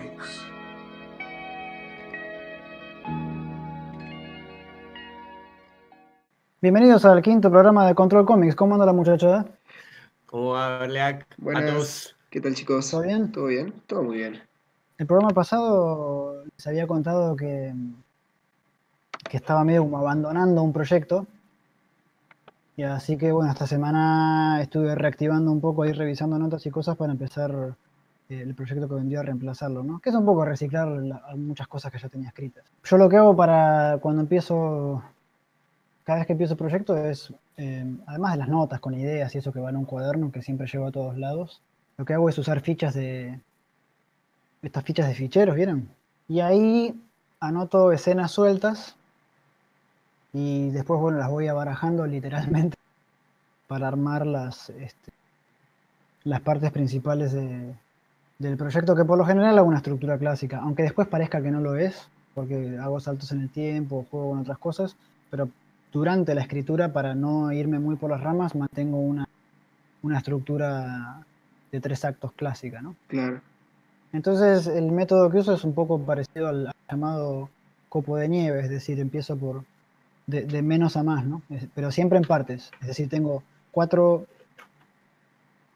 Comics. Bienvenidos al quinto programa de Control Comics. ¿Cómo anda la muchacha? ¿Cómo va, Black? A Buenas. todos. ¿Qué tal, chicos? ¿Todo bien? ¿Todo bien? Todo muy bien. El programa pasado les había contado que, que estaba medio como abandonando un proyecto. Y así que bueno, esta semana estuve reactivando un poco ahí, revisando notas y cosas para empezar el proyecto que vendría a reemplazarlo, ¿no? Que es un poco reciclar la- muchas cosas que ya tenía escritas. Yo lo que hago para cuando empiezo, cada vez que empiezo proyecto es, eh, además de las notas con ideas y eso que va en un cuaderno que siempre llevo a todos lados, lo que hago es usar fichas de, estas fichas de ficheros, ¿vieron? Y ahí anoto escenas sueltas y después, bueno, las voy abarajando literalmente para armar las, este, las partes principales de- del proyecto, que por lo general hago una estructura clásica, aunque después parezca que no lo es, porque hago saltos en el tiempo, juego con otras cosas, pero durante la escritura, para no irme muy por las ramas, mantengo una, una estructura de tres actos clásica, ¿no? Claro. Entonces el método que uso es un poco parecido al, al llamado copo de nieve, es decir, empiezo por de, de menos a más, ¿no? Es- Pero siempre en partes. Es decir, tengo cuatro.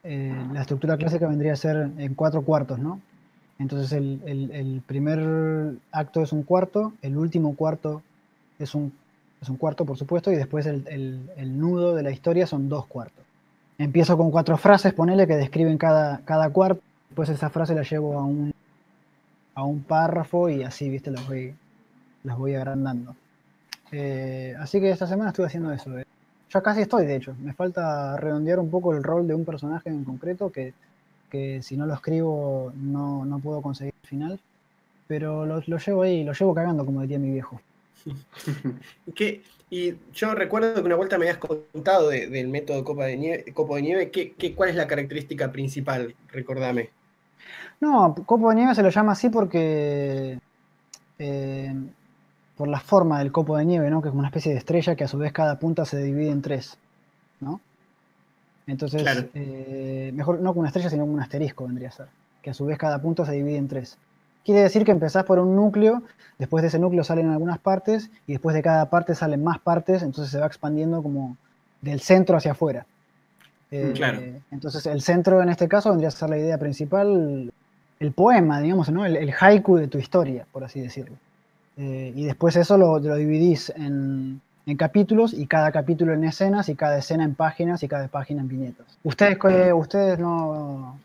Eh, la estructura clásica vendría a ser en cuatro cuartos, ¿no? Entonces el, primer acto es un cuarto, el último cuarto es un, es un cuarto, por supuesto, y después el, el- el nudo de la historia son dos cuartos. Empiezo con cuatro frases, ponele, que describen cada, cada cuarto. Después esa frase la llevo a un, a un párrafo y así, viste, las voy, las voy agrandando. Eh, así que esta semana estuve haciendo eso. eh. Ya casi estoy, de hecho. Me falta redondear un poco el rol de un personaje en concreto que, que si no lo escribo no, no puedo conseguir el final. Pero lo, lo llevo ahí, lo llevo cagando, como diría mi viejo. ¿Y qué- Y yo recuerdo que una vuelta me habías contado de- del método Copa de Nieve, Copo de Nieve. ¿Qué, qué- cuál es la característica principal? Recordame. No, copo de nieve se lo llama así porque. eh, por la forma del copo de nieve, ¿no? Que es como una especie de estrella que a su vez cada punta se divide en tres, ¿no? Entonces, Claro. eh, mejor no como una estrella, sino como un asterisco vendría a ser. Que a su vez cada punta se divide en tres. Quiere decir que empezás por un núcleo, después de ese núcleo salen algunas partes, y después de cada parte salen más partes, entonces se va expandiendo como del centro hacia afuera. Eh, Claro. Entonces el centro en este caso vendría a ser la idea principal, el poema, digamos, ¿no? el, el haiku de tu historia, por así decirlo. Eh, y después eso lo, lo dividís en, en capítulos y cada capítulo en escenas y cada escena en páginas y cada página en viñetas. ¿Ustedes, qué- ustedes no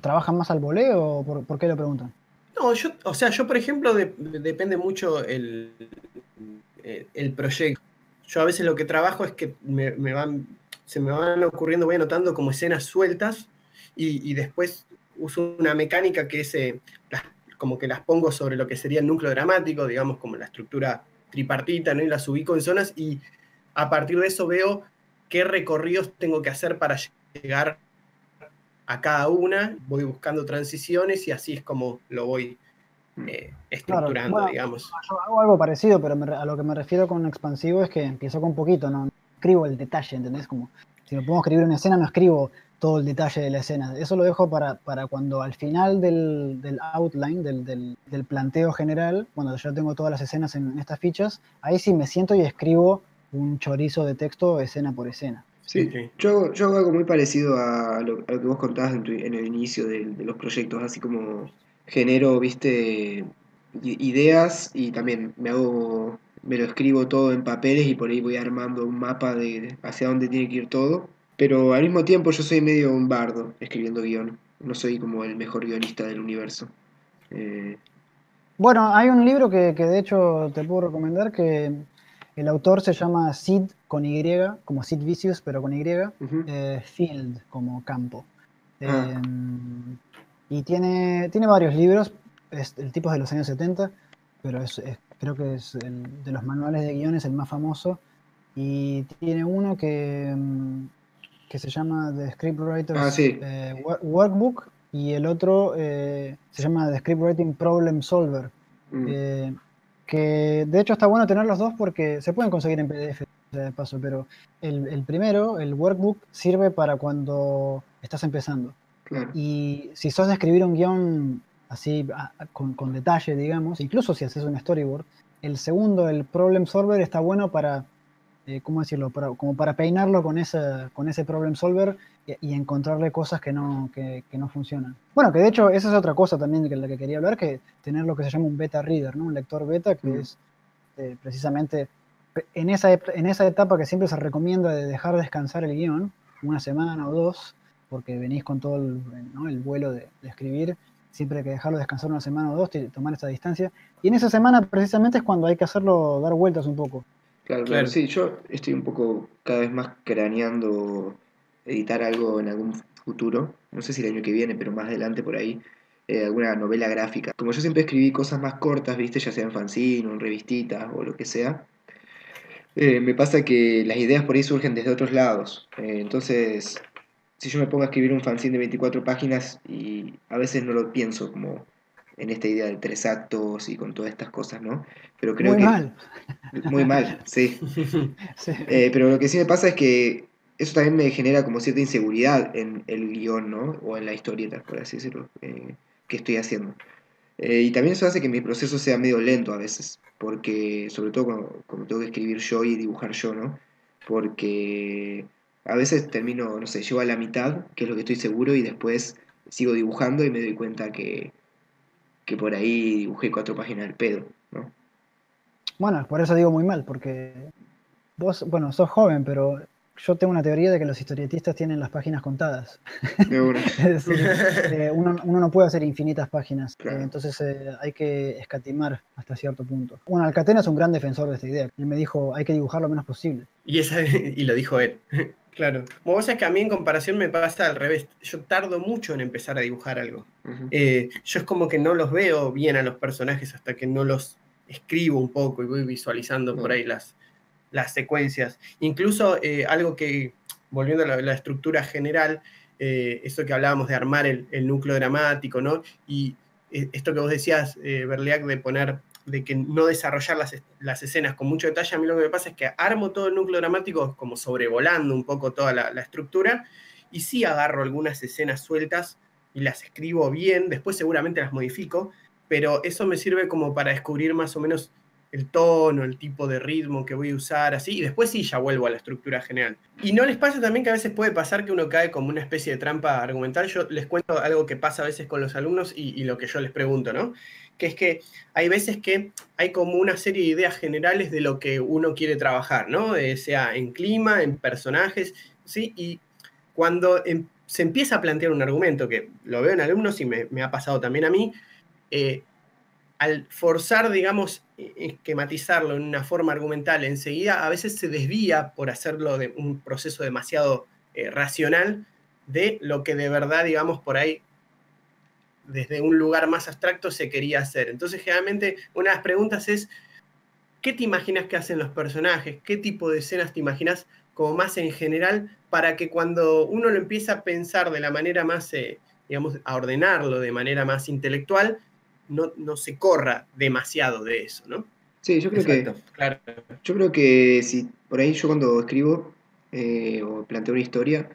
trabajan más al voleo o por, por qué lo preguntan? No, yo, o sea, yo por ejemplo, de- de- depende mucho el, eh, el proyecto. Yo a veces lo que trabajo es que me, me van, se me van ocurriendo, voy anotando como escenas sueltas y, y después uso una mecánica que es eh, las- como que las pongo sobre lo que sería el núcleo dramático, digamos como la estructura tripartita, ¿no? y las ubico en zonas y a partir de eso veo qué recorridos tengo que hacer para llegar a cada una, voy buscando transiciones y así es como lo voy eh, estructurando, bueno, digamos. Yo hago algo parecido, pero me a lo que me refiero con expansivo es que empiezo con poquito, no, no escribo el detalle, ¿entendés? Como si me pongo a escribir una escena, no escribo todo el detalle de la escena. Eso lo dejo para, para cuando al final del, del outline, del, del- del planteo general, cuando yo tengo todas las escenas en, en estas fichas, ahí sí me siento y escribo un chorizo de texto escena por escena. Sí, Ok. yo, yo hago algo muy parecido a lo, a lo que vos contabas en, tu- en el inicio de, de los proyectos, así como genero, viste, ideas y también me hago, me lo escribo todo en papeles y por ahí voy armando un mapa de hacia dónde tiene que ir todo. Pero al mismo tiempo yo soy medio un bardo escribiendo guion. No soy como el mejor guionista del universo. Eh, Bueno, hay un libro que, que de hecho te puedo recomendar que el autor se llama Sid con Y, como Sid Vicious, pero con Y. eh, field como campo. Ah. Em, y tiene, tiene varios libros, es, el tipo es de los años 70, pero es, es- creo que es el, de los manuales de guiones el más famoso. Y tiene uno que, em, que se llama The Scriptwriter's Ah, sí. eh, Wo- Workbook y el otro eh, se llama The Scriptwriting Problem Solver. Mm. Eh, que de hecho está bueno tener los dos porque se pueden conseguir en PDF de paso, pero el, el primero, el workbook, sirve para cuando estás empezando. Claro. Y si sos de escribir un guion así con, con, detalle, digamos, incluso si haces un storyboard. El segundo, el problem solver, está bueno para, eh, ¿cómo decirlo? como para peinarlo con ese, con ese problem solver y, encontrarle cosas que no, que, no funcionan. Bueno, que de hecho esa es otra cosa también de la que quería hablar, que tener lo que se llama un beta reader, ¿no? Un lector beta que mm. es eh, precisamente en esa, en esa etapa que siempre se recomienda de dejar descansar el guion, una semana o dos, porque venís con todo el, el vuelo de, escribir, siempre hay que dejarlo descansar una semana o dos, tomar esa distancia. Y en esa semana precisamente es cuando hay que hacerlo dar vueltas un poco. Claro, claro, sí, yo estoy un poco cada vez más craneando editar algo en algún futuro, no sé si el año que viene, pero más adelante por ahí, eh, alguna novela gráfica. Como yo siempre escribí cosas más cortas, viste, ya sea en fanzine o en revistitas o lo que sea, eh, me pasa que las ideas por ahí surgen desde otros lados. Eh, entonces, si yo me pongo a escribir un fanzine de 24 páginas y a veces no lo pienso como en esta idea de tres actos y con todas estas cosas, ¿no? Pero creo muy mal. Muy mal, sí. pero lo que sí me pasa es que eso también me genera como cierta inseguridad en el guion, ¿no? O en la historieta, por así decirlo, eh, que estoy haciendo. Eh, y también eso hace que mi proceso sea medio lento a veces, porque, sobre todo cuando, tengo que escribir yo y dibujar yo, ¿no? Porque a veces termino, no sé, llevo a la mitad, que es lo que estoy seguro, y después sigo dibujando y me doy cuenta que, que por ahí dibujé cuatro páginas del pedo, ¿no? Bueno, por eso digo muy mal, porque vos, bueno, sos joven, pero yo tengo una teoría de que los historietistas tienen las páginas contadas. es decir, eh, uno, no puede hacer infinitas páginas, eh, entonces eh, hay que escatimar hasta cierto punto. Bueno, Alcatena es un gran defensor de esta idea. Él me dijo, hay que dibujar lo menos posible. Y, esa, y lo dijo él. Claro. Como vos sabés que a mí en comparación me pasa al revés. Yo tardo mucho en empezar a dibujar algo. yo es como que no los veo bien a los personajes hasta que no los escribo un poco y voy visualizando por ahí las, las secuencias. Incluso eh, algo que, volviendo a la, estructura general, eh, esto que hablábamos de armar el, núcleo dramático, ¿no? Y eh, esto que vos decías, Berliac, de poner, de que no desarrollar las, escenas con mucho detalle, a mí lo que me pasa es que armo todo el núcleo dramático como sobrevolando un poco toda la, la estructura, y sí agarro algunas escenas sueltas y las escribo bien, después seguramente las modifico, pero eso me sirve como para descubrir más o menos el tono, el tipo de ritmo que voy a usar, así, y después sí ya vuelvo a la estructura general. Y no les pasa también que a veces puede pasar que uno cae como una especie de trampa argumental. Yo les cuento algo que pasa a veces con los alumnos y, lo que yo les pregunto, ¿no? Que es que hay veces que hay como una serie de ideas generales de lo que uno quiere trabajar, ¿no? Eh, sea en clima, en personajes, ¿sí? Y cuando em, se empieza a plantear un argumento, que lo veo en alumnos y me, ha pasado también a mí, eh, al forzar, digamos, esquematizarlo en una forma argumental enseguida, a veces se desvía por hacerlo de un proceso demasiado eh, racional de lo que de verdad, digamos, por ahí, desde un lugar más abstracto se quería hacer. Entonces, generalmente, una de las preguntas es, ¿qué te imaginas que hacen los personajes? ¿Qué tipo de escenas te imaginas como más en general para que cuando uno lo empieza a pensar de la manera más, eh, digamos, a ordenarlo de manera más intelectual, no, se corra demasiado de eso, ¿no? Sí, yo creo que. Claro. Yo creo que si por ahí yo cuando escribo eh, o planteo una historia,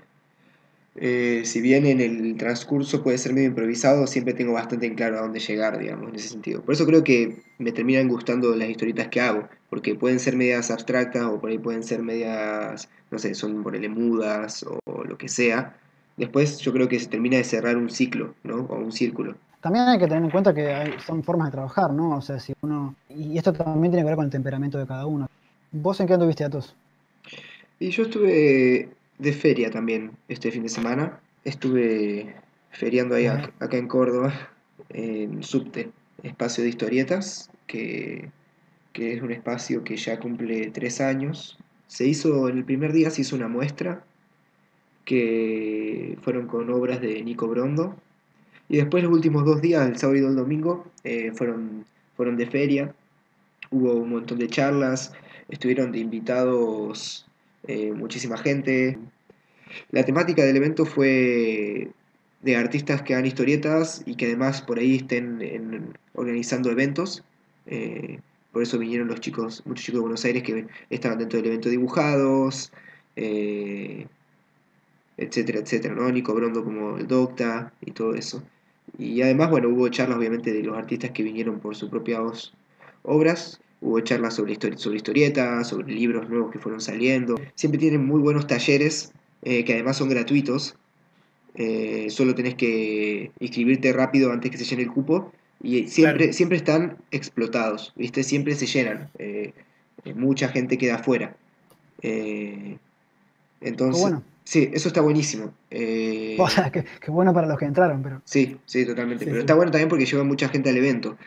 eh, si bien en el transcurso puede ser medio improvisado, siempre tengo bastante en claro a dónde llegar, digamos, en ese sentido. Por eso creo que me terminan gustando las historietas que hago, porque pueden ser medias abstractas o por ahí pueden ser medias, no sé, son por mudas o lo que sea. Después yo creo que se termina de cerrar un ciclo, ¿no? O un círculo. También hay que tener en cuenta que son formas de trabajar, ¿no? O sea, si uno. Y esto también tiene que ver con el temperamento de cada uno. ¿Vos en qué anduviste, Atos? Y yo estuve de feria también este fin de semana. Estuve feriando ahí acá en Córdoba, en Subte, espacio de historietas, que, que es un espacio que ya cumple tres años. Se hizo, en el primer día se hizo una muestra que fueron con obras de Nico Brondo, y después los últimos dos días, el sábado y el domingo, eh, fueron, fueron de feria. Hubo un montón de charlas, estuvieron de invitados eh, muchísima gente. La temática del evento fue de artistas que hagan historietas y que además por ahí estén organizando eventos. Eh, por eso vinieron los chicos, muchos chicos de Buenos Aires que estaban dentro del evento dibujados, etcétera, etcétera, ¿no? Nico Brondo como el Docta y todo eso. Y además, bueno, hubo charlas obviamente de los artistas que vinieron por sus propias obras, hubo charlas sobre, sobre historietas, sobre libros nuevos que fueron saliendo. Siempre tienen muy buenos talleres, eh, que además son gratuitos. Eh, solo tenés que inscribirte rápido antes que se llene el cupo. Y siempre, siempre están explotados, ¿viste? Siempre se llenan. Eh, mucha gente queda afuera. entonces, bueno. Sí, eso está buenísimo. Eh, o sea, que, bueno para los que entraron, pero. Sí, sí, totalmente. pero está bueno también porque lleva mucha gente al evento.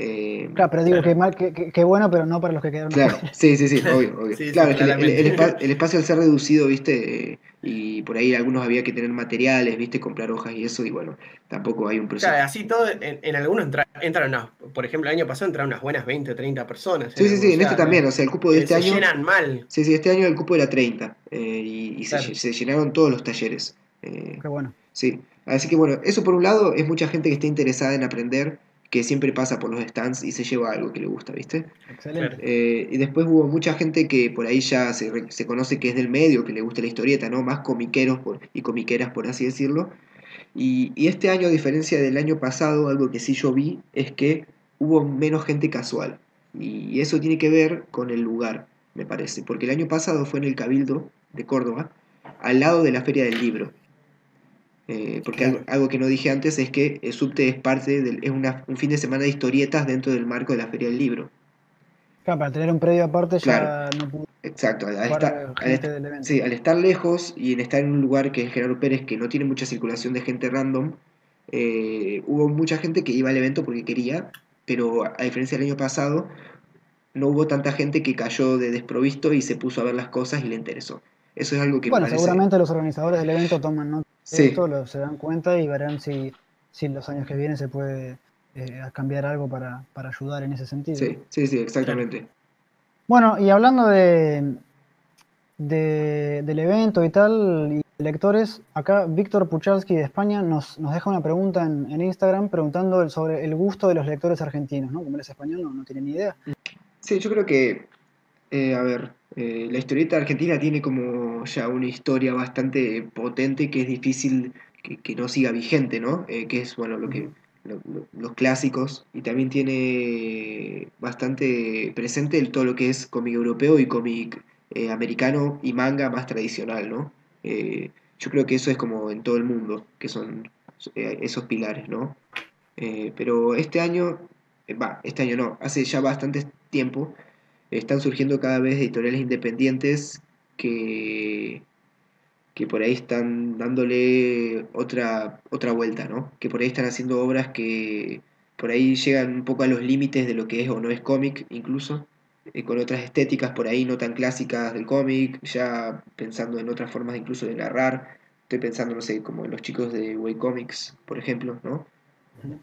Eh, claro, pero digo que, mal, que, bueno, pero no para los que quedaron. Claro, sí, sí, sí, obvio, obvio. claro, el, espacio al ser reducido, viste, y por ahí algunos había que tener materiales, viste, comprar hojas y eso, y bueno, tampoco hay un proceso. Claro, así todo, en, algunos entraron, no, por ejemplo, el año pasado entraron unas buenas 20 o 30 personas. Sí, sí, sí, en este también, o sea, el cupo de este año. Se llenan mal. Sí, sí, este año el cupo era 30, eh, y, se, llenaron todos los talleres. Eh, Qué bueno. Sí, así que bueno, eso por un lado es mucha gente que está interesada en aprender que siempre pasa por los stands y se lleva algo que le gusta, ¿viste? Excelente. Eh, y después hubo mucha gente que por ahí ya se, se, conoce que es del medio, que le gusta la historieta, ¿no? Más comiqueros por, y comiqueras, por así decirlo. Y, y, este año, a diferencia del año pasado, algo que sí yo vi es que hubo menos gente casual. Y eso tiene que ver con el lugar, me parece. Porque el año pasado fue en el Cabildo de Córdoba, al lado de la Feria del Libro. Eh, porque algo, que no dije antes es que el subte es parte del, es un fin de semana de historietas dentro del marco de la Feria del Libro. Claro, para tener un predio aparte ya no pudo. Exacto, al, estar, sí, al estar lejos y en estar en un lugar que es Gerardo Pérez, que no tiene mucha circulación de gente random, eh, hubo mucha gente que iba al evento porque quería, pero a diferencia del año pasado, no hubo tanta gente que cayó de desprovisto y se puso a ver las cosas y le interesó. Eso es algo que... Bueno, seguramente los organizadores del evento toman nota esto, lo, se dan cuenta y verán si, si en los años que vienen se puede eh, cambiar algo para, ayudar en ese sentido. Sí, sí, sí, exactamente. Bueno, y hablando de, del evento y tal, y lectores, acá Víctor Puchalski de España nos, nos deja una pregunta en, Instagram preguntando sobre el gusto de los lectores argentinos, ¿no? Como él es español, no, no tiene ni idea. Sí, yo creo que, eh, a ver, eh, la historieta argentina tiene como ya una historia bastante potente que es difícil que, no siga vigente, ¿no? Eh, que es, bueno, lo que los clásicos y también tiene bastante presente el, todo lo que es cómic europeo y cómic eh, americano y manga más tradicional, ¿no? yo creo que eso es como en todo el mundo, que son esos pilares, ¿no? pero este año, va, este año no, hace ya bastante tiempo están surgiendo cada vez editoriales independientes que, que por ahí están dándole otra, otra vuelta, ¿no? Que por ahí están haciendo obras que por ahí llegan un poco a los límites de lo que es o no es cómic, incluso, eh, con otras estéticas por ahí no tan clásicas del cómic, ya pensando en otras formas incluso de narrar. Estoy pensando, no sé, como en los chicos de Way Comics, por ejemplo, ¿no?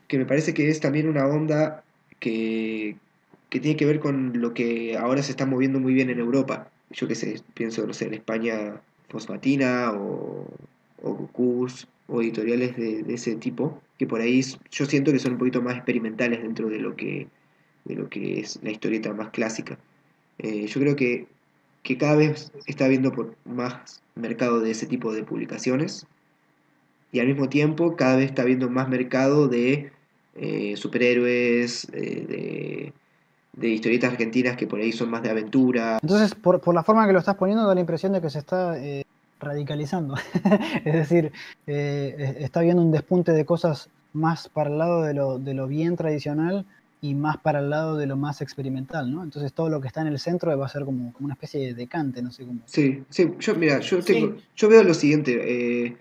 Que me parece que es también una onda que, que tiene que ver con lo que ahora se está moviendo muy bien en Europa. Yo que sé, pienso, no sé, en España, Fosmatina o, o Gokus o editoriales de, ese tipo, que por ahí yo siento que son un poquito más experimentales dentro de lo que, de lo que es la historieta más clásica. Eh, yo creo que, que cada vez está habiendo por más mercado de ese tipo de publicaciones y al mismo tiempo cada vez está habiendo más mercado de eh, superhéroes, eh, de de historietas argentinas que por ahí son más de aventura. Entonces, por, por la forma que lo estás poniendo, da la impresión de que se está eh, radicalizando. es decir, eh, está habiendo un despunte de cosas más para el lado de lo, de lo bien tradicional y más para el lado de lo más experimental, ¿no? Entonces todo lo que está en el centro va a ser como, como una especie de decante, no sé cómo. Sí, sí, yo, mira, yo, tengo, yo veo lo siguiente, eh,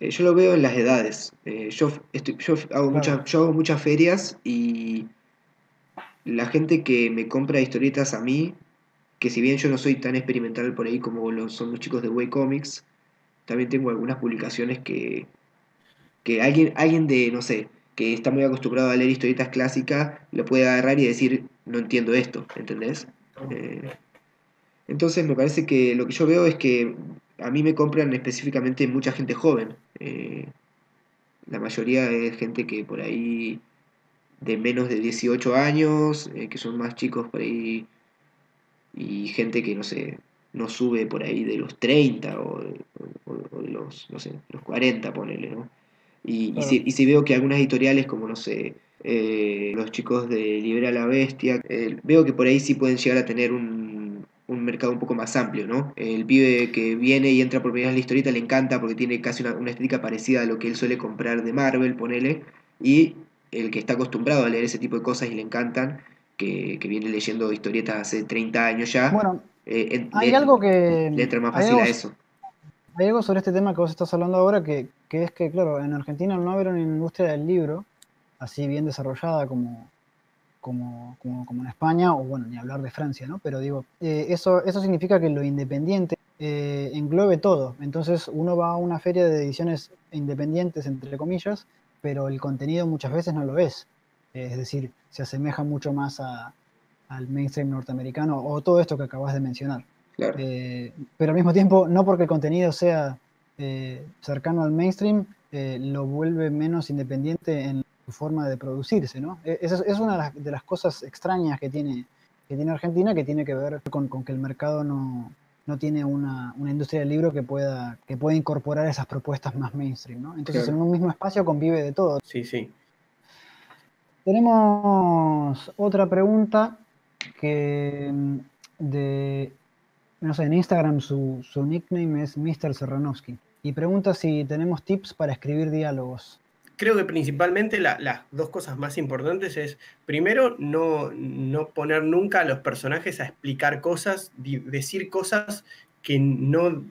yo lo veo en las edades. yo, yo, hago muchas, yo hago muchas ferias y la gente que me compra historietas a mí, que si bien yo no soy tan experimental por ahí como son los chicos de Way Comics, también tengo algunas publicaciones que, que alguien, alguien de, no sé, que está muy acostumbrado a leer historietas clásicas, lo puede agarrar y decir, no entiendo esto, ¿entendés? Eh, entonces me parece que lo que yo veo es que a mí me compran específicamente mucha gente joven. Eh, la mayoría es gente que por ahí de menos de 18 años, eh, que son más chicos por ahí, y gente que no sé, no sube por ahí de los 30 o, de los, no sé, los 40, ponele, ¿no? Y, y, si, veo que algunas editoriales, como no sé, eh, los chicos de Libre a la Bestia, eh, veo que por ahí sí pueden llegar a tener un, un, mercado un poco más amplio, ¿no? El pibe que viene y entra por primera vez en la historieta le encanta porque tiene casi una, una estética parecida a lo que él suele comprar de Marvel, ponele, y el que está acostumbrado a leer ese tipo de cosas y le encantan, que, viene leyendo historietas hace 30 años ya. Bueno, eh, hay algo que. Le entra más fácil a eso. Hay algo sobre este tema que vos estás hablando ahora, que, es que, claro, en Argentina no haber una industria del libro así bien desarrollada como, como, como, en España, o bueno, ni hablar de Francia, ¿no? Pero digo, eh, eso, eso significa que lo independiente eh, englobe todo. Entonces uno va a una feria de ediciones independientes, entre comillas, pero el contenido muchas veces no lo es. Es decir, se asemeja mucho más al mainstream norteamericano o todo esto que acabas de mencionar. Eh, pero al mismo tiempo, no porque el contenido sea eh, cercano al mainstream, eh, lo vuelve menos independiente en su forma de producirse. ¿no? E, Esa es, una de las, cosas extrañas que tiene, que tiene Argentina, que tiene que ver con, que el mercado no, tiene una, industria del libro que pueda, que pueda incorporar esas propuestas más mainstream. ¿no? Entonces, en un mismo espacio convive de todo. Sí, sí. Tenemos otra pregunta que mm, de, no sé, en Instagram su, nickname es Mr. Serranovsky y pregunta si tenemos tips para escribir diálogos. Creo que principalmente las dos cosas más importantes es, primero, no, no poner nunca a los personajes a explicar cosas, decir cosas que no,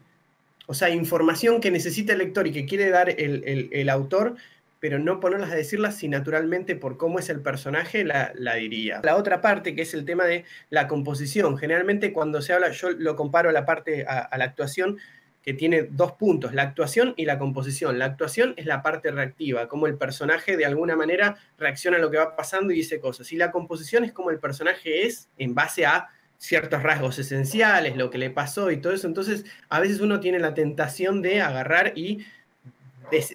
o sea, información que necesita el lector y que quiere dar el, el autor, pero no ponerlas a decirlas si naturalmente por cómo es el personaje la, diría. La otra parte, que es el tema de la composición. Generalmente cuando se habla, yo lo comparo a la parte, a, la actuación, que tiene dos puntos, la actuación y la composición. La actuación es la parte reactiva, como el personaje de alguna manera reacciona a lo que va pasando y dice cosas. Y la composición es como el personaje es en base a ciertos rasgos esenciales, lo que le pasó y todo eso. Entonces, a veces uno tiene la tentación de agarrar y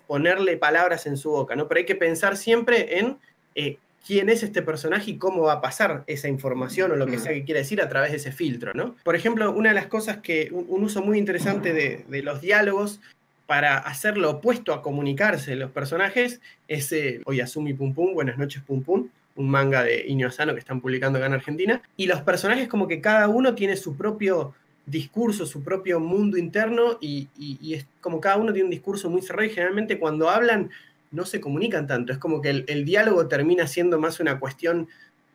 ponerle palabras en su boca, ¿no? Pero hay que pensar siempre en eh, quién es este personaje y cómo va a pasar esa información o lo que sea que quiera decir a través de ese filtro, ¿no? Por ejemplo, una de las cosas que, un, uso muy interesante de, los diálogos para hacer lo opuesto a comunicarse los personajes es eh, Oyasumi Pum Pum, Buenas noches Pum Pum, un manga de Iño Asano que están publicando acá en Argentina, y los personajes como que cada uno tiene su propio discurso, su propio mundo interno y, es como cada uno tiene un discurso muy cerrado y generalmente cuando hablan no se comunican tanto, es como que el, diálogo termina siendo más una cuestión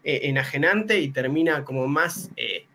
eh, enajenante y termina como más, eh,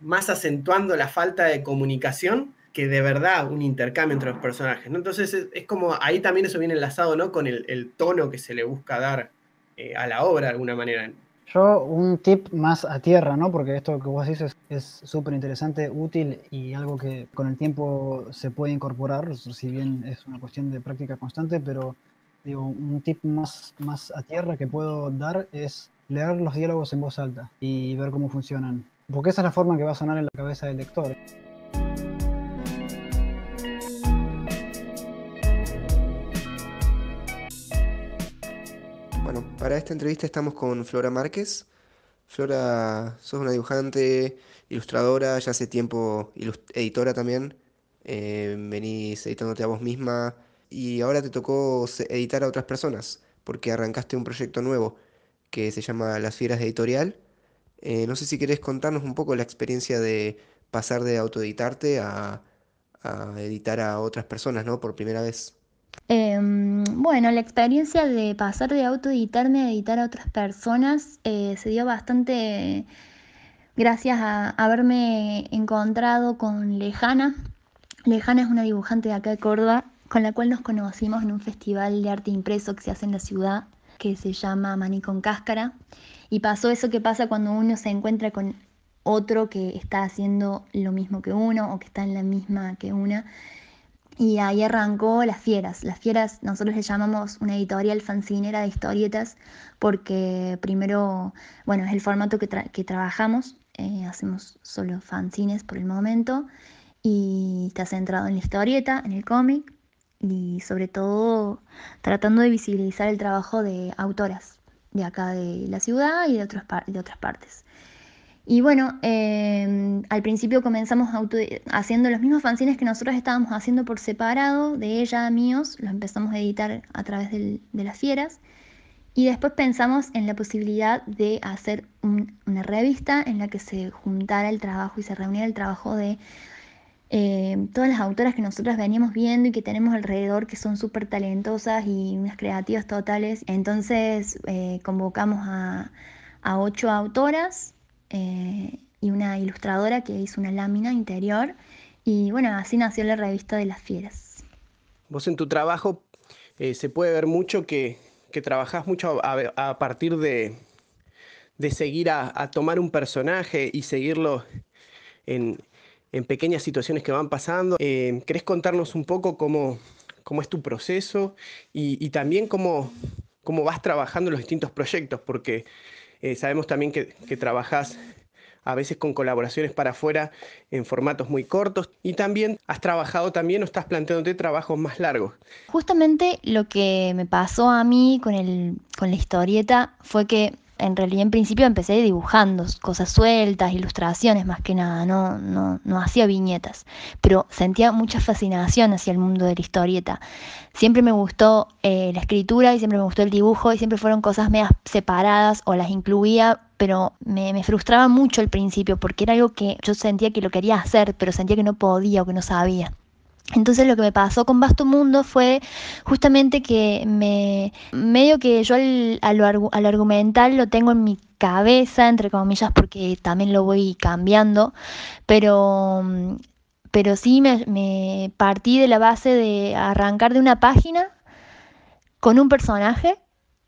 más acentuando la falta de comunicación que de verdad un intercambio entre los personajes. Entonces es, como ahí también eso viene enlazado ¿no? con el, tono que se le busca dar eh, a la obra de alguna manera. Yo un tip más a tierra, ¿no? Porque esto que vos dices es súper interesante, útil y algo que con el tiempo se puede incorporar, si bien es una cuestión de práctica constante, pero digo, un tip más, más a tierra que puedo dar es leer los diálogos en voz alta y ver cómo funcionan. Porque esa es la forma que va a sonar en la cabeza del lector. Para esta entrevista estamos con Flora Márquez. Flora, sos una dibujante, ilustradora, ya hace tiempo editora también. Eh, venís editándote a vos misma y ahora te tocó editar a otras personas porque arrancaste un proyecto nuevo que se llama Las Fieras Editorial. Eh, no sé si querés contarnos un poco la experiencia de pasar de autoeditarte a, a editar a otras personas, ¿no? Por primera vez. Em, bueno, la experiencia de pasar de autoeditarme a editar a otras personas eh, se dio bastante gracias a haberme encontrado con Lejana. Lejana es una dibujante de acá de Córdoba con la cual nos conocimos en un festival de arte impreso que se hace en la ciudad que se llama Maní con Cáscara. Y pasó eso que pasa cuando uno se encuentra con otro que está haciendo lo mismo que uno o que está en la misma que una y ahí arrancó Las Fieras. Las Fieras nosotros le llamamos una editorial fancinera de historietas porque primero, bueno, es el formato que, que trabajamos, eh, hacemos solo fanzines por el momento y está centrado en la historieta, en el cómic y sobre todo tratando de visibilizar el trabajo de autoras de acá de la ciudad y de, otras de otras partes. Y bueno, em, al principio comenzamos haciendo los mismos fanzines que nosotros estábamos haciendo por separado, de ella, míos, los empezamos a editar a través de las fieras. Y después pensamos en la posibilidad de hacer una revista en la que se juntara el trabajo y se reuniera el trabajo de eh, todas las autoras que nosotras veníamos viendo y que tenemos alrededor que son súper talentosas y unas creativas totales. Entonces eh, convocamos a, a ocho autoras eh, y una ilustradora que hizo una lámina interior. Y bueno, así nació la revista de las fieras. Vos en tu trabajo eh, se puede ver mucho que, que trabajás mucho a, partir de, de seguir a, tomar un personaje y seguirlo en, en pequeñas situaciones que van pasando. Eh, ¿Querés contarnos un poco cómo, cómo es tu proceso y, también cómo, cómo, vas trabajando los distintos proyectos? Porque eh, sabemos también que, que trabajas a veces con colaboraciones para afuera en formatos muy cortos y también has trabajado también o estás planteándote trabajos más largos. Justamente lo que me pasó a mí con, el, con la historieta fue que en realidad en principio empecé dibujando cosas sueltas, ilustraciones más que nada, no, no, no hacía viñetas, pero sentía mucha fascinación hacia el mundo de la historieta. Siempre me gustó eh, la escritura y siempre me gustó el dibujo y siempre fueron cosas medias separadas o las incluía, pero me, me frustraba mucho al principio porque era algo que yo sentía que lo quería hacer, pero sentía que no podía o que no sabía. Entonces lo que me pasó con Vasto Mundo fue justamente que me medio que yo al, al, argumental lo tengo en mi cabeza, entre comillas, porque también lo voy cambiando, pero, pero sí me, me partí de la base de arrancar de una página con un personaje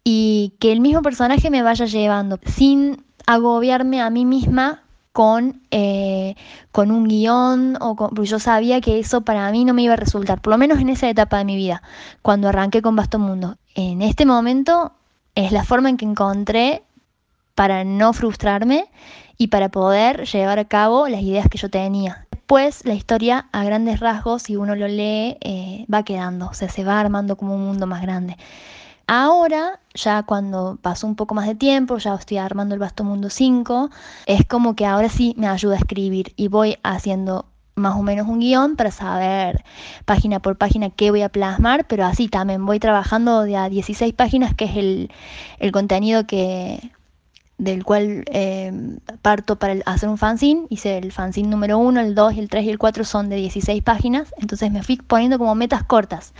y que el mismo personaje me vaya llevando sin agobiarme a mí misma con, eh, con un guion, o porque yo sabía que eso para mí no me iba a resultar, por lo menos en esa etapa de mi vida, cuando arranqué con Basto Mundo. En este momento es la forma en que encontré para no frustrarme y para poder llevar a cabo las ideas que yo tenía. Después la historia a grandes rasgos, si uno lo lee, eh, va quedando, o sea, se va armando como un mundo más grande. Ahora, ya cuando pasó un poco más de tiempo, ya estoy armando el Vasto Mundo 5, es como que ahora sí me ayuda a escribir y voy haciendo más o menos un guion para saber página por página qué voy a plasmar, pero así también voy trabajando de a 16 páginas, que es el, contenido que del cual eh, parto para hacer un fanzine. Hice el fanzine número 1, el 2, el 3 y el 4 son de 16 páginas, entonces me fui poniendo como metas cortas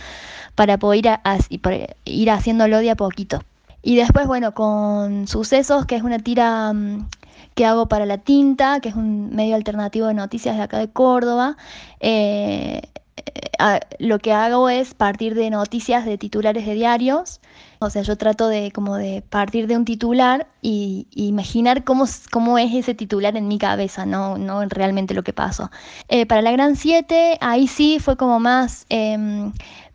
para poder ir, haciéndolo de a poquito. Y después, bueno, con Sucesos, que es una tira mm, que hago para la tinta, que es un medio alternativo de noticias de acá de Córdoba, eh, eh, lo que hago es partir de noticias de titulares de diarios. O sea, yo trato de como de partir de un titular y, imaginar cómo, cómo, es ese titular en mi cabeza, no, no realmente lo que pasó. Eh, para la Gran 7, ahí sí fue como más em,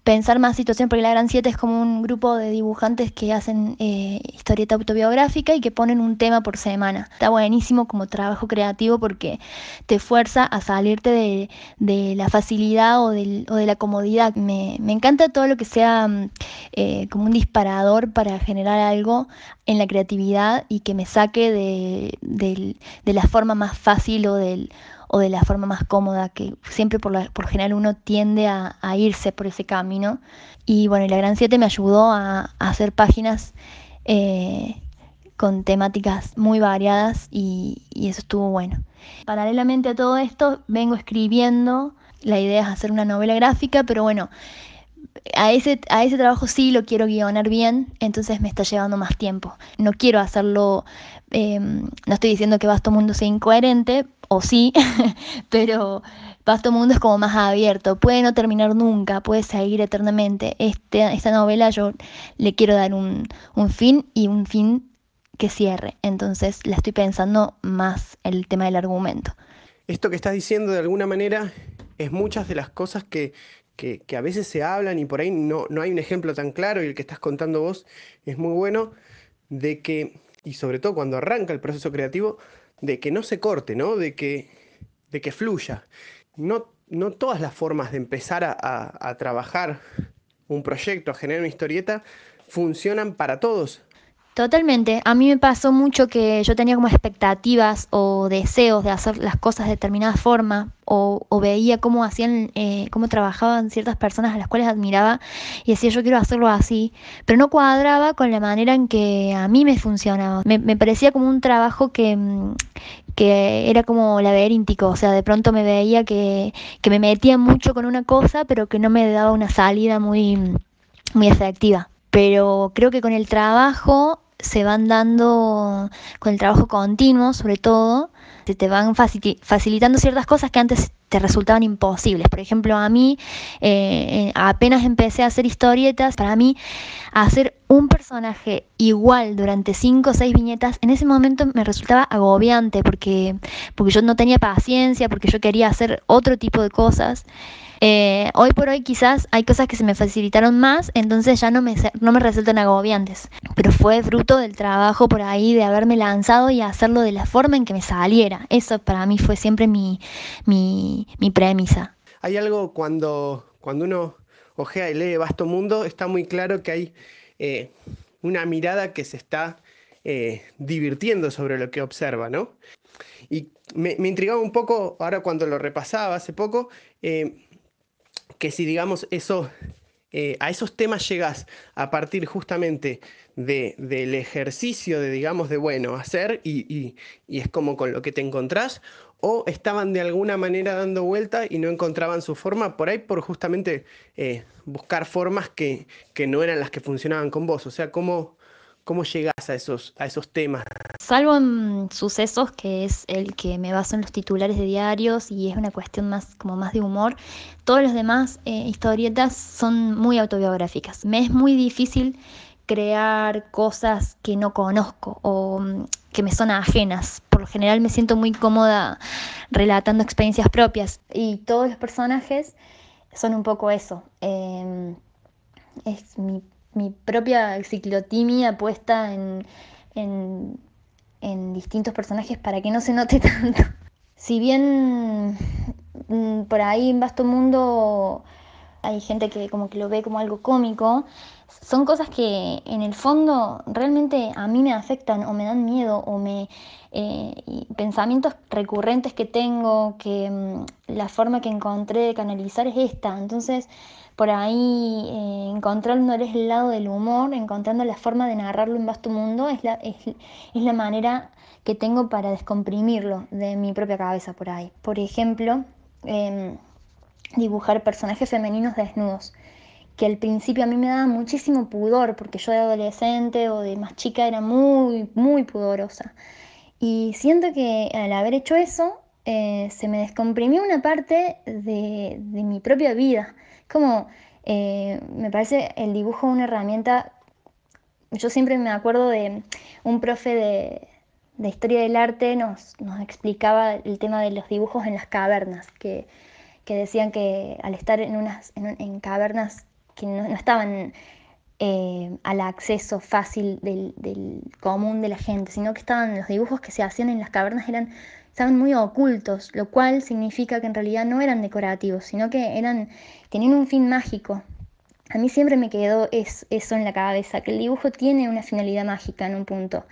pensar más situación, porque la Gran 7 es como un grupo de dibujantes que hacen eh, historieta autobiográfica y que ponen un tema por semana. Está buenísimo como trabajo creativo porque te fuerza a salirte de, la facilidad o, de la comodidad. Me, encanta todo lo que sea mm, eh, como un disparador para generar algo en la creatividad y que me saque de, de la forma más fácil o del o de la forma más cómoda, que siempre por, lo general uno tiende a, irse por ese camino. Y bueno, la Gran 7 me ayudó a, hacer páginas eh, con temáticas muy variadas y, eso estuvo bueno. Paralelamente a todo esto, vengo escribiendo, la idea es hacer una novela gráfica, pero bueno, a ese, a ese trabajo sí lo quiero guionar bien, entonces me está llevando más tiempo. No quiero hacerlo, em, no estoy diciendo que Vasto Mundo sea incoherente, o sí, pero Vasto Mundo es como más abierto, puede no terminar nunca, puede seguir eternamente. Este, esta novela yo le quiero dar un, un fin y un fin que cierre, entonces la estoy pensando más el tema del argumento. Esto que estás diciendo de alguna manera es muchas de las cosas que, que, que, a veces se hablan y por ahí no, no hay un ejemplo tan claro y el que estás contando vos es muy bueno, de que, y sobre todo cuando arranca el proceso creativo, de que no se corte, ¿no? De que, de que fluya. No, no todas las formas de empezar a, a, trabajar un proyecto, a generar una historieta, funcionan para todos. Totalmente. A mí me pasó mucho que yo tenía como expectativas o deseos de hacer las cosas de determinada forma o, veía cómo hacían, eh, cómo trabajaban ciertas personas a las cuales admiraba y decía yo quiero hacerlo así, pero no cuadraba con la manera en que a mí me funcionaba. Me, me parecía como un trabajo que, mm, que era como laberíntico, o sea, de pronto me veía que, que me metía mucho con una cosa, pero que no me daba una salida muy, muy efectiva. Pero creo que con el trabajo se van dando con el trabajo continuo, sobre todo, te, te van facilitando ciertas cosas que antes te resultaban imposibles. Por ejemplo, a mí, eh, apenas empecé a hacer historietas, para mí hacer un personaje igual durante cinco o seis viñetas, en ese momento me resultaba agobiante porque, porque yo no tenía paciencia, porque yo quería hacer otro tipo de cosas. Eh, hoy por hoy quizás hay cosas que se me facilitaron más, entonces ya no me, no me resultan agobiantes. Pero fue fruto del trabajo por ahí, de haberme lanzado y hacerlo de la forma en que me saliera. Eso para mí fue siempre mi, mi, premisa. Hay algo cuando, cuando uno ojea y lee Vasto Mundo, está muy claro que hay eh, una mirada que se está eh, divirtiendo sobre lo que observa, ¿no? Y me, intrigaba un poco, ahora cuando lo repasaba hace poco, que si digamos eso, eh, a esos temas llegas a partir justamente del ejercicio de, digamos, de, bueno, hacer y, es como con lo que te encontrás, o estaban de alguna manera dando vuelta y no encontraban su forma por ahí por justamente eh, buscar formas que, que, no eran las que funcionaban con vos. O sea, ¿cómo, ¿Cómo llegas a esos, a esos temas? Salvo en sucesos, que es el que me baso en los titulares de diarios y es una cuestión más como más de humor, todos los demás eh, historietas son muy autobiográficas. Me es muy difícil crear cosas que no conozco o mm, que me son ajenas. Por lo general me siento muy cómoda relatando experiencias propias y todos los personajes son un poco eso. Em, es mi mi propia ciclotimia puesta en, en, distintos personajes para que no se note tanto. Si bien mm, por ahí en Vasto Mundo hay gente que como que lo ve como algo cómico, son cosas que en el fondo realmente a mí me afectan o me dan miedo o me eh, pensamientos recurrentes que tengo que mm, la forma que encontré de canalizar es esta entonces por ahí eh, encontrándoles el lado del humor, encontrando la forma de narrarlo en vasto mundo, es la, es, la manera que tengo para descomprimirlo de mi propia cabeza por ahí. Por ejemplo, em, dibujar personajes femeninos desnudos, que al principio a mí me daba muchísimo pudor, porque yo de adolescente o de más chica era muy, muy pudorosa. Y siento que al haber hecho eso, eh, se me descomprimió una parte de, de mi propia vida como, eh, me parece el dibujo una herramienta, yo siempre me acuerdo de un profe de, historia del arte nos, explicaba el tema de los dibujos en las cavernas, que, decían que al estar en, unas, en, cavernas que no, estaban eh, al acceso fácil del, común de la gente, sino que estaban los dibujos que se hacían en las cavernas eran estaban muy ocultos, lo cual significa que en realidad no eran decorativos, sino que eran, tenían un fin mágico. A mí siempre me quedó eso en la cabeza, que el dibujo tiene una finalidad mágica en un punto,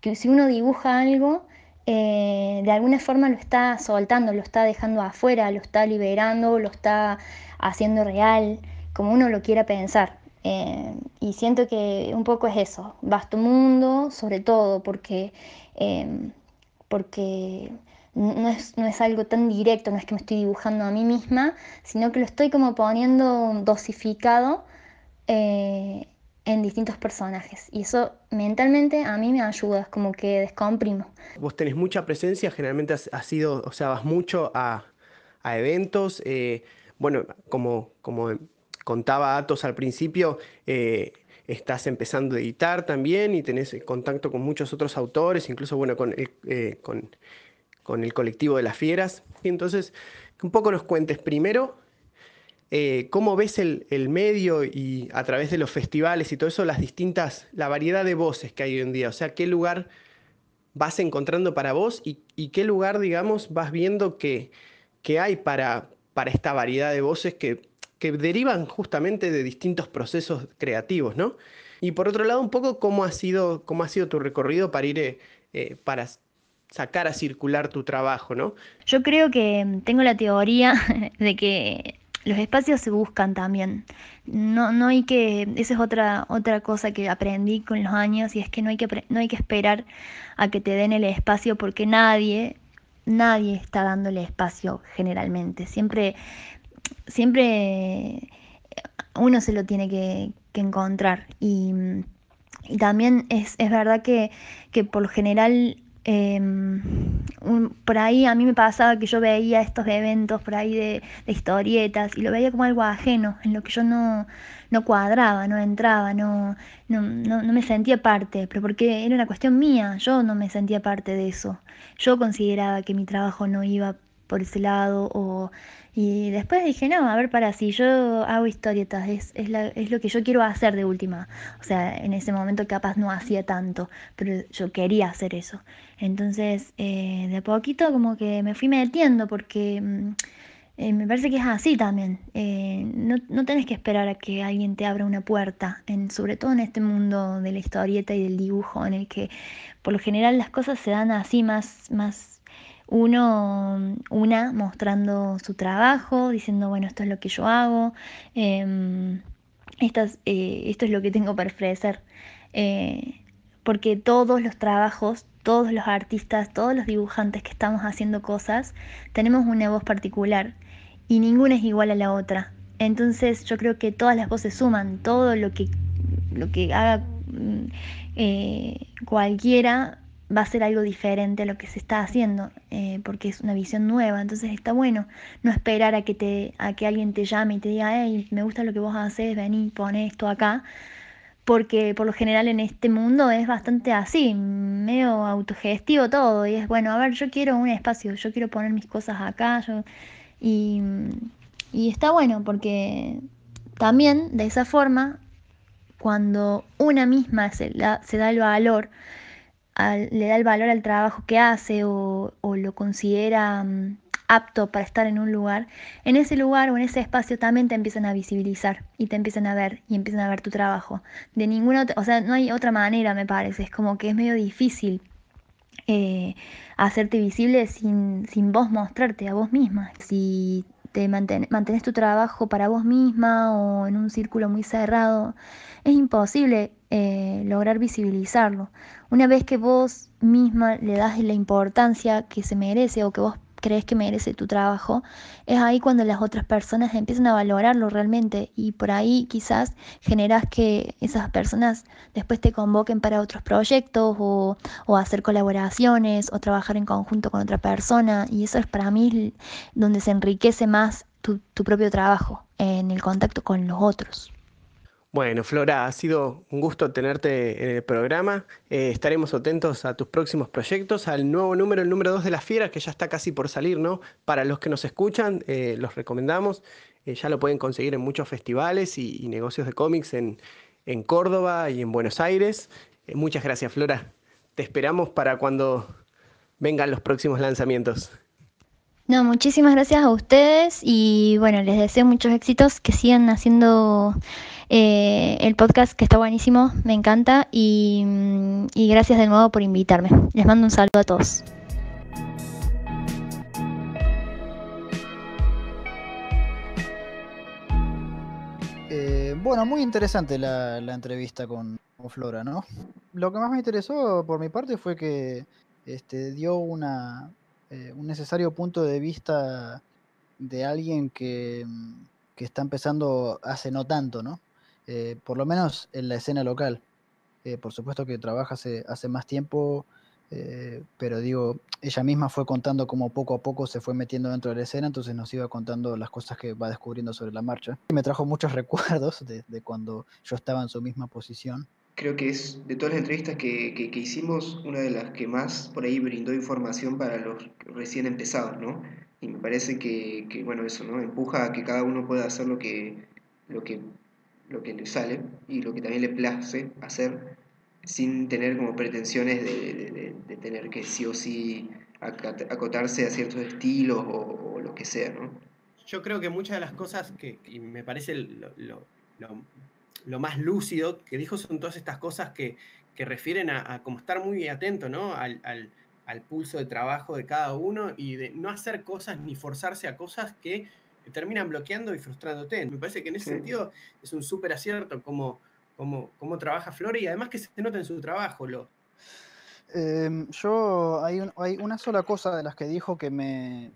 que si uno dibuja algo, eh, de alguna forma lo está soltando, lo está dejando afuera, lo está liberando, lo está haciendo real, como uno lo quiera pensar. Eh, y siento que un poco es eso, vasto mundo, sobre todo porque, eh, porque no es, no es, algo tan directo, no es que me estoy dibujando a mí misma, sino que lo estoy como poniendo dosificado eh, en distintos personajes. Y eso mentalmente a mí me ayuda, es como que descomprimo. Vos tenés mucha presencia, generalmente has, sido, o sea, vas mucho a, a eventos. Bueno, como, como contaba Atos al principio, eh, estás empezando a editar también y tenés contacto con muchos otros autores, incluso bueno, con, con con el colectivo de las fieras. Y entonces, un poco nos cuentes primero eh, cómo ves el, medio y a través de los festivales y todo eso, las distintas, la variedad de voces que hay hoy en día. O sea, qué lugar vas encontrando para vos y, qué lugar, digamos, vas viendo que, que hay para, para esta variedad de voces que, que derivan justamente de distintos procesos creativos, ¿no? Y por otro lado, un poco cómo ha sido, cómo ha sido tu recorrido para ir, eh, eh, para sacar a circular tu trabajo, ¿no? Yo creo que tengo la teoría de que los espacios se buscan también. No, no hay que, esa es otra, otra cosa que aprendí con los años y es que no hay que, no hay que esperar a que te den el espacio porque nadie, nadie está dándole espacio generalmente. Siempre, siempre uno se lo tiene que, encontrar. Y, también es, es verdad que, que por lo general Em, por ahí a mí me pasaba que yo veía estos eventos por ahí de, historietas y lo veía como algo ajeno, en lo que yo no, no cuadraba, no entraba, no, no, no, no me sentía parte, pero porque era una cuestión mía, yo no me sentía parte de eso. Yo consideraba que mi trabajo no iba por ese lado o y después dije, no, a ver, para, si yo hago historietas, es, es, la, es, lo que yo quiero hacer de última. O sea, en ese momento capaz no hacía tanto, pero yo quería hacer eso. Entonces, eh, de poquito como que me fui metiendo porque mm, eh, me parece que es así también. Eh, no, no tenés que esperar a que alguien te abra una puerta, sobre todo en este mundo de la historieta y del dibujo, en el que por lo general las cosas se dan así más, más uno, una mostrando su trabajo, diciendo, bueno, esto es lo que yo hago, em, eh, esto es lo que tengo para ofrecer. Eh, porque todos los trabajos, todos los artistas, todos los dibujantes que estamos haciendo cosas, tenemos una voz particular y ninguna es igual a la otra. Entonces yo creo que todas las voces suman, todo lo que, lo que haga mm, eh, cualquiera va a ser algo diferente a lo que se está haciendo, eh, porque es una visión nueva. Entonces está bueno no esperar a que, te, a que alguien te llame y te diga, hey, me gusta lo que vos haces, vení, pone esto acá. Porque por lo general en este mundo es bastante así, medio autogestivo todo. Y es bueno, a ver, yo quiero un espacio, yo quiero poner mis cosas acá. Yo, y, y está bueno porque también de esa forma, cuando una misma se, se da el valor, le da el valor al trabajo que hace o, lo considera mm, apto para estar en un lugar, en ese lugar o en ese espacio también te empiezan a visibilizar y te empiezan a ver y empiezan a ver tu trabajo. De ninguna otra, o sea, no hay otra manera, me parece, es como que es medio difícil eh, hacerte visible sin, sin vos mostrarte a vos misma. Si te mantenés tu trabajo para vos misma o en un círculo muy cerrado, es imposible eh, lograr visibilizarlo. Una vez que vos misma le das la importancia que se merece o que vos crees que merece tu trabajo, es ahí cuando las otras personas empiezan a valorarlo realmente y por ahí quizás generas que esas personas después te convoquen para otros proyectos o, hacer colaboraciones o trabajar en conjunto con otra persona y eso es para mí donde se enriquece más tu propio trabajo en el contacto con los otros. Bueno, Flora, ha sido un gusto tenerte en el programa. Eh, estaremos atentos a tus próximos proyectos, al nuevo número, el número 2 de las fieras, que ya está casi por salir, ¿no? Para los que nos escuchan, eh, los recomendamos. Eh, ya lo pueden conseguir en muchos festivales y, negocios de cómics en, en, Córdoba y en Buenos Aires. muchas gracias, Flora. Te esperamos para cuando vengan los próximos lanzamientos. No, muchísimas gracias a ustedes y bueno, les deseo muchos éxitos, que sigan haciendo eh, el podcast que está buenísimo, me encanta y, gracias de nuevo por invitarme. Les mando un saludo a todos. Eh, bueno, muy interesante la, entrevista con, Flora, ¿no? Lo que más me interesó por mi parte fue que este, dio una, eh, un necesario punto de vista de alguien que, que está empezando hace no tanto, ¿no? Eh, por lo menos en la escena local. Eh, por supuesto que trabaja hace, hace más tiempo, eh, pero digo, ella misma fue contando cómo poco a poco se fue metiendo dentro de la escena, entonces nos iba contando las cosas que va descubriendo sobre la marcha. Y me trajo muchos recuerdos de, cuando yo estaba en su misma posición. Creo que es de todas las entrevistas que, que, hicimos, una de las que más por ahí brindó información para los recién empezados, ¿no? Y me parece que, que bueno, eso, ¿no? Empuja a que cada uno pueda hacer lo que, lo que lo que le sale y lo que también le place hacer sin tener como pretensiones de, tener que sí o sí acotarse a ciertos estilos o, lo que sea, ¿no? yo creo que muchas de las cosas que, y me parece lo, más lúcido que dijo son todas estas cosas que, que refieren a, a como estar muy atento ¿no? al, al- al pulso de trabajo de cada uno y de no hacer cosas ni forzarse a cosas que terminan bloqueando y frustrándote. Me parece que en ese Sí. sentido es un súper acierto cómo, cómo, cómo trabaja Flora y además que se nota en su trabajo. Lo, Eh, yo, hay, un- hay una sola cosa de las que dijo que me...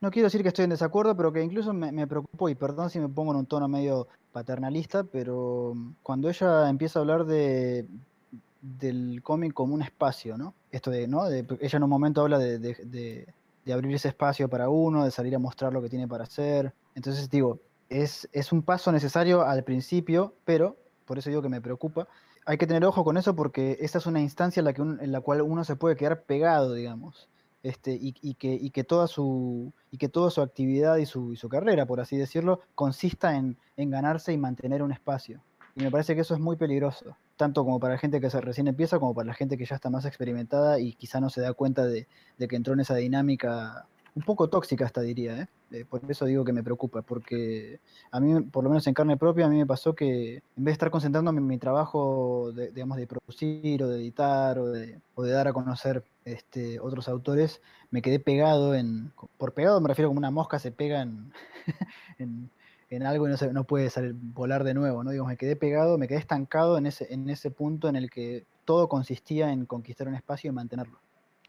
No quiero decir que estoy en desacuerdo, pero que incluso me, me preocupó, y perdón si me pongo en un tono medio paternalista, pero cuando ella empieza a hablar de, del cómic como un espacio, ¿no? Esto de, ¿no? De- ella en un momento habla de, de- de- de abrir ese espacio para uno, de salir a mostrar lo que tiene para hacer. Entonces digo, es, es un paso necesario al principio, pero, por eso digo que me preocupa, hay que tener ojo con eso porque esa es una instancia en la, que en la cual uno se puede quedar pegado, digamos. Este, y, y que, y, que toda su, y que toda su actividad y su, y su carrera, por así decirlo, consista en, en ganarse y mantener un espacio. Y me parece que eso es muy peligroso, tanto como para la gente que se recién empieza, como para la gente que ya está más experimentada y quizá no se da cuenta de, que entró en esa dinámica un poco tóxica, hasta diría. ¿eh? Eh, por eso digo que me preocupa, porque a mí, por lo menos en carne propia, a mí me pasó que en vez de estar concentrándome en mi trabajo, de, digamos, de producir o de editar o de, o de dar a conocer este, otros autores, me quedé pegado en, por pegado me refiero como una mosca se pega en, en algo y no, se, no puede salir, volar de nuevo, ¿no? Digo, me quedé pegado, me quedé estancado en ese, en ese punto en el que todo consistía en conquistar un espacio y mantenerlo.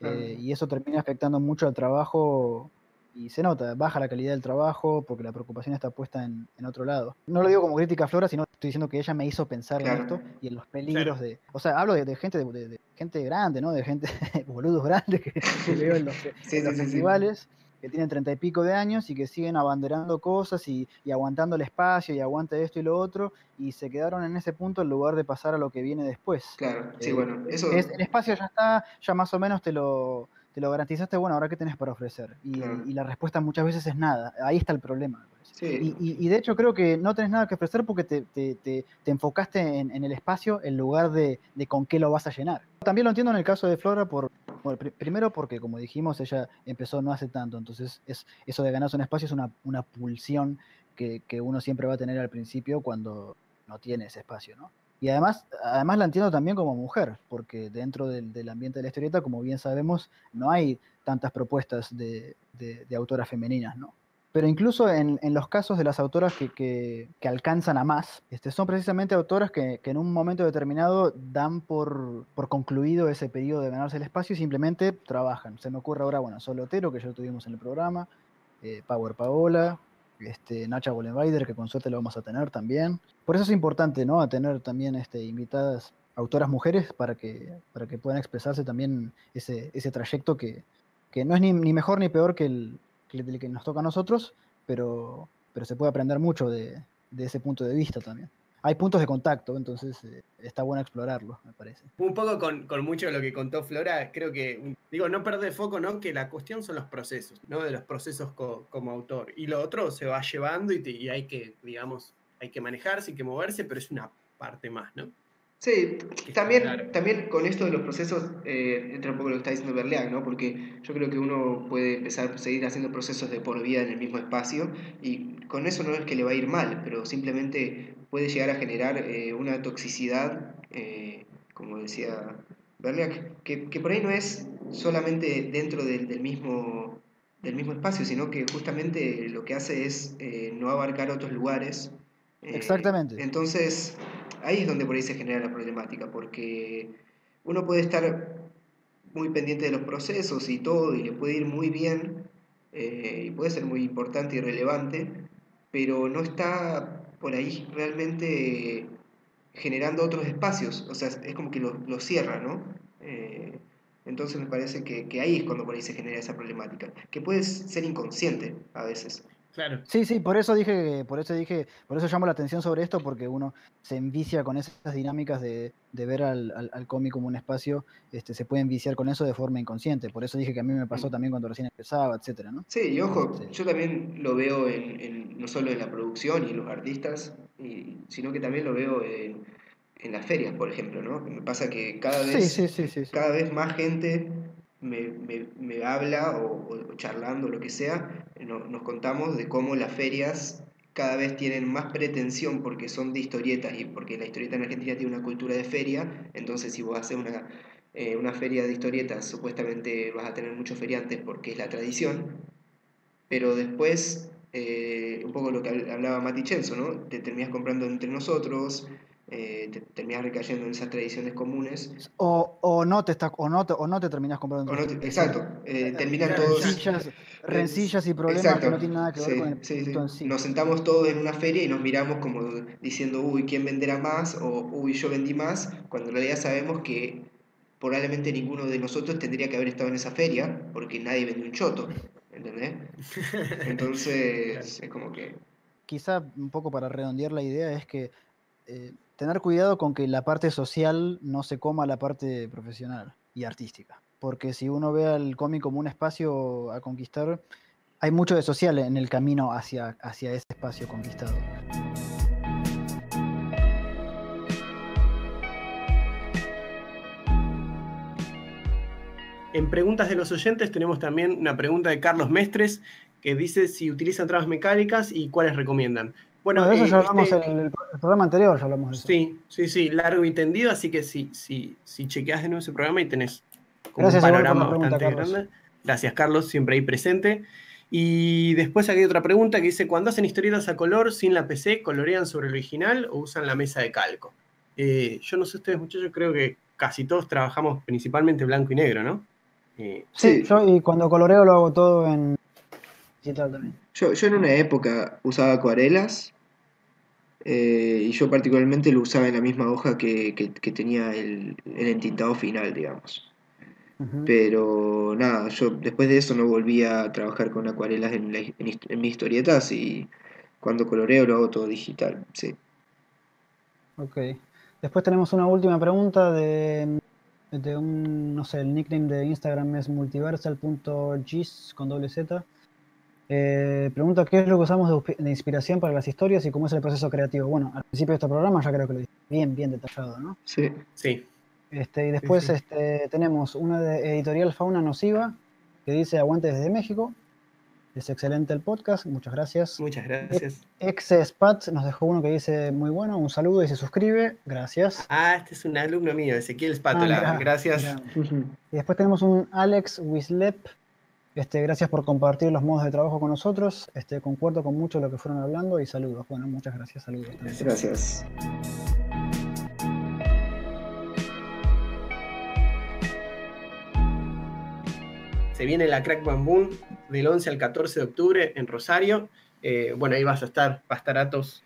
Eh, y eso termina afectando mucho al trabajo y se nota, baja la calidad del trabajo porque la preocupación está puesta en, en otro lado. No lo digo como crítica a Flora, sino estoy diciendo que ella me hizo pensar Claro. en esto y en los peligros de... O sea, hablo de, de gente de, de- de gente grande, ¿no? De gente, boludos grandes que, que veo en los, Sí, en los sí, sí, sí. festivales, que tienen treinta y pico de años y que siguen abanderando cosas y, y aguantando el espacio y aguanta esto y lo otro y se quedaron en ese punto en lugar de pasar a lo que viene después. Claro, sí, Eh, bueno, eso. es- el espacio ya está, ya más o menos te lo, te lo garantizaste, bueno, ahora qué tenés para ofrecer. Y, Claro. y la respuesta muchas veces es nada. Ahí está el problema. Sí. Y, y- y de hecho creo que no tenés nada que ofrecer porque te, te- te- te enfocaste en, en el espacio en lugar de, de con qué lo vas a llenar. También lo entiendo en el caso de Flora, por, por- pri- primero porque como dijimos, ella empezó no hace tanto, entonces es, eso de ganarse un espacio es una, una pulsión que, que uno siempre va a tener al principio cuando no tiene ese espacio, ¿no? Y además, además la entiendo también como mujer, porque dentro del, del ambiente de la historieta, como bien sabemos, no hay tantas propuestas de, de- de autoras femeninas, ¿no? Pero incluso en, en los casos de las autoras que, que- alcanzan a más, este, son precisamente autoras que, que en un momento determinado dan por, por concluido ese periodo de ganarse el espacio y simplemente trabajan. Se me ocurre ahora, bueno, Solotero, que ya tuvimos en el programa, eh, Power Paola, este, Nacha Bollenweider, que con suerte lo vamos a tener también. Por eso es importante, ¿no? Tener también este, invitadas autoras mujeres para que, para que puedan expresarse también ese, ese trayecto que, que no es ni, ni mejor ni peor que el, que que nos toca a nosotros, pero, pero se puede aprender mucho de, de ese punto de vista también. Hay puntos de contacto, entonces eh, está bueno explorarlos, me parece. Un poco con, con mucho de lo que contó Flora, creo que, digo, no perder foco, ¿no? Que la cuestión son los procesos, ¿no? De los procesos co- como autor. Y lo otro se va llevando y, te- y hay que, digamos, hay que manejarse, hay que moverse, pero es una parte más, ¿no? Sí, también, claro. también con esto de los procesos eh, entra un poco lo que está diciendo Berleag, ¿no? Porque yo creo que uno puede empezar a seguir haciendo procesos de por vida en el mismo espacio y con eso no es que le va a ir mal, pero simplemente puede llegar a generar eh, una toxicidad, eh, como decía Berleag, que, que por ahí no es solamente dentro del, del mismo, del mismo espacio, sino que justamente lo que hace es eh, no abarcar otros lugares. eh, Exactamente. Entonces, ahí es donde por ahí se genera la problemática, porque uno puede estar muy pendiente de los procesos y todo, y le puede ir muy bien, eh, y puede ser muy importante y relevante, pero no está por ahí realmente generando otros espacios, o sea, es como que lo, lo cierra, ¿no? Eh, entonces me parece que, que ahí es cuando por ahí se genera esa problemática, que puede ser inconsciente a veces. Claro. Sí, sí, por eso dije, por eso dije, por eso llamo la atención sobre esto, porque uno se envicia con esas dinámicas de, de ver al, al, al cómic como un espacio, este, se puede enviciar con eso de forma inconsciente. Por eso dije que a mí me pasó también cuando recién empezaba, etcétera, ¿no? Sí, y ojo, Este, yo también lo veo en, en- no solo en la producción y en los artistas, y- sino que también lo veo en, en las ferias, por ejemplo, ¿no? Me pasa que cada sí, vez, sí, sí, sí, sí. cada vez más gente me, me, me habla o, charlando, lo que sea, no- nos contamos de cómo las ferias cada vez tienen más pretensión porque son de historietas y porque la historieta en Argentina tiene una cultura de feria, entonces si vos haces una, eh, una feria de historietas, supuestamente vas a tener muchos feriantes porque es la tradición, pero después, eh, un poco lo que habl- hablaba Mati Chenzo, ¿no? Te terminas comprando entre nosotros, eh, te terminas recayendo en esas tradiciones comunes. O, o no te está, o no te, o no te terminás comprando. O no te- exacto, eh, terminan todos... Rencillas, rencillas y problemas Exacto, que no tienen nada que ver sí, con el sí, sí. producto en sí. Nos sentamos todos en una feria y nos miramos como diciendo, uy, ¿quién venderá más? O, uy, yo vendí más, cuando en realidad sabemos que probablemente ninguno de nosotros tendría que haber estado en esa feria, porque nadie vendió un choto, ¿entendés? Entonces, es como que... Quizá un poco para redondear la idea es que eh, tener cuidado con que la parte social no se coma la parte profesional y artística. Porque si uno ve al cómic como un espacio a conquistar, hay mucho de social en el camino hacia, hacia ese espacio conquistado. En preguntas de los oyentes tenemos también una pregunta de Carlos Mestres que dice si utilizan trabas mecánicas y cuáles recomiendan. Bueno, Bueno, de eso eh, ya hablamos este- en el, el programa anterior, ya hablamos de eso. Sí, sí, sí, largo y tendido, así que si, si, si chequeas de nuevo ese programa y tenés como Gracias un panorama pregunta, bastante Carlos. grande. Gracias, Carlos, siempre ahí presente. Y después aquí hay otra pregunta que dice, cuando hacen historietas a color sin la PC, ¿colorean sobre el original o usan la mesa de calco? Eh, yo no sé ustedes, muchachos, creo que casi todos trabajamos principalmente blanco y negro, ¿no? Eh, Sí, Sí. yo y cuando coloreo lo hago todo en digital también. Yo, yo en una época usaba acuarelas eh, y yo particularmente lo usaba en la misma hoja que, que- que tenía el, el entintado final, digamos. Pero nada, yo después de eso no volví a trabajar con acuarelas en, la- en hist- en mis historietas y cuando coloreo lo hago todo digital, sí. Ok. Después tenemos una última pregunta de, de un, no sé, el nickname de Instagram es multiversal.gis con doble Z. Eh, pregunta qué es lo que usamos de, inspiración para las historias y cómo es el proceso creativo. Bueno, al principio de este programa ya creo que lo dije bien, bien detallado, ¿no? Sí, sí, Este, y después sí. Este, tenemos una de editorial Fauna Nociva que dice Aguante desde México. Es excelente el podcast, muchas gracias. muchas gracias. Ex Spat nos dejó uno que dice muy bueno, un saludo y se suscribe, gracias. Ah, este es un alumno mío, Ezequiel Ah, Spátola. mirá, gracias. Y después tenemos un Alex Wislep. Este, gracias por compartir los modos de trabajo con nosotros. Este, concuerdo con mucho de lo que fueron hablando y saludos. Bueno, muchas gracias, saludos. también. gracias. Se viene la Crack Bamboo del 11 al 14 de octubre en Rosario. Eh, bueno, ahí vas a estar, va a estar Atos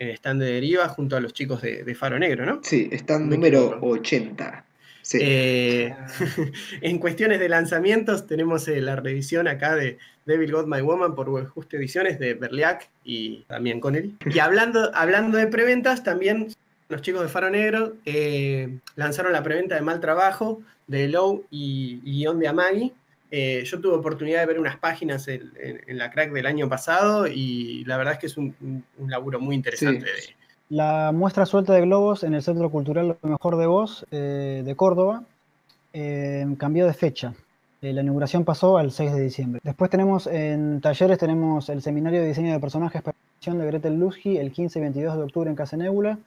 en el stand de deriva junto a los chicos de, de Faro Negro, ¿no? Sí, Me número equivoco. 80. Sí. Eh, en cuestiones de lanzamientos, tenemos eh, la revisión acá de Devil Got My Woman por Justo Ediciones de Berliac y también Connelly. Y hablando, hablando de preventas, también los chicos de Faro Negro eh, lanzaron la preventa de Mal Trabajo de Low y, y guion de Amagi. Eh, yo tuve oportunidad de ver unas páginas en, en- en la crack del año pasado y la verdad es que es un, un- un laburo muy interesante. Sí. La muestra suelta de globos en el Centro Cultural Lo Mejor de Vos eh, de Córdoba cambió de fecha. Eh, la inauguración pasó al 6 de diciembre. Después tenemos en talleres tenemos el seminario de diseño de personajes para de Gretel Luzgi el 15 y 22 de octubre en Casa Nebula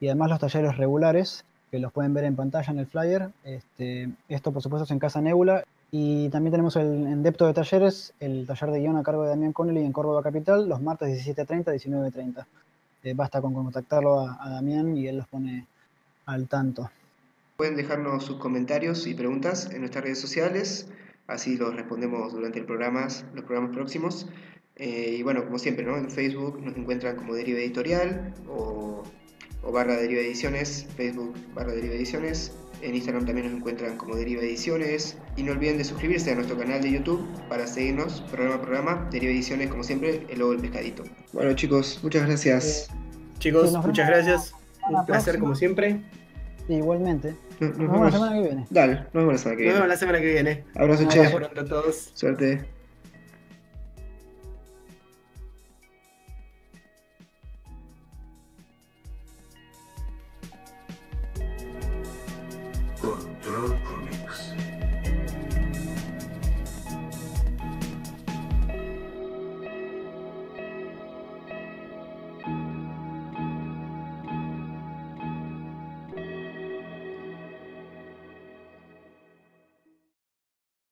y además los talleres regulares que los pueden ver en pantalla en el flyer. Este, esto por supuesto es en Casa Nebula y también tenemos el, en Depto de Talleres el taller de guion a cargo de Damián Connelly en Córdoba Capital los martes 17.30 19.30. Eh, basta con contactarlo a, a Damián y él los pone al tanto. Pueden dejarnos sus comentarios y preguntas en nuestras redes sociales, así los respondemos durante el programa, los programas próximos. Eh, y bueno, como siempre, ¿no? en Facebook nos encuentran como Deriva Editorial o, o barra Deriva Ediciones, Facebook barra Deriva Ediciones. En Instagram también nos encuentran como Deriva Ediciones. Y no olviden de suscribirse a nuestro canal de YouTube para seguirnos programa a programa. Deriva Ediciones, como siempre, el logo del pescadito. Bueno chicos, muchas gracias. Chicos, muchas gracias. Un placer próxima. como siempre. Igualmente. Nos, nos Nos vemos la semana que viene. Dale, nos vemos la semana que Nos vemos viene. la semana que viene. Abrazo, Un che. A todos. Suerte.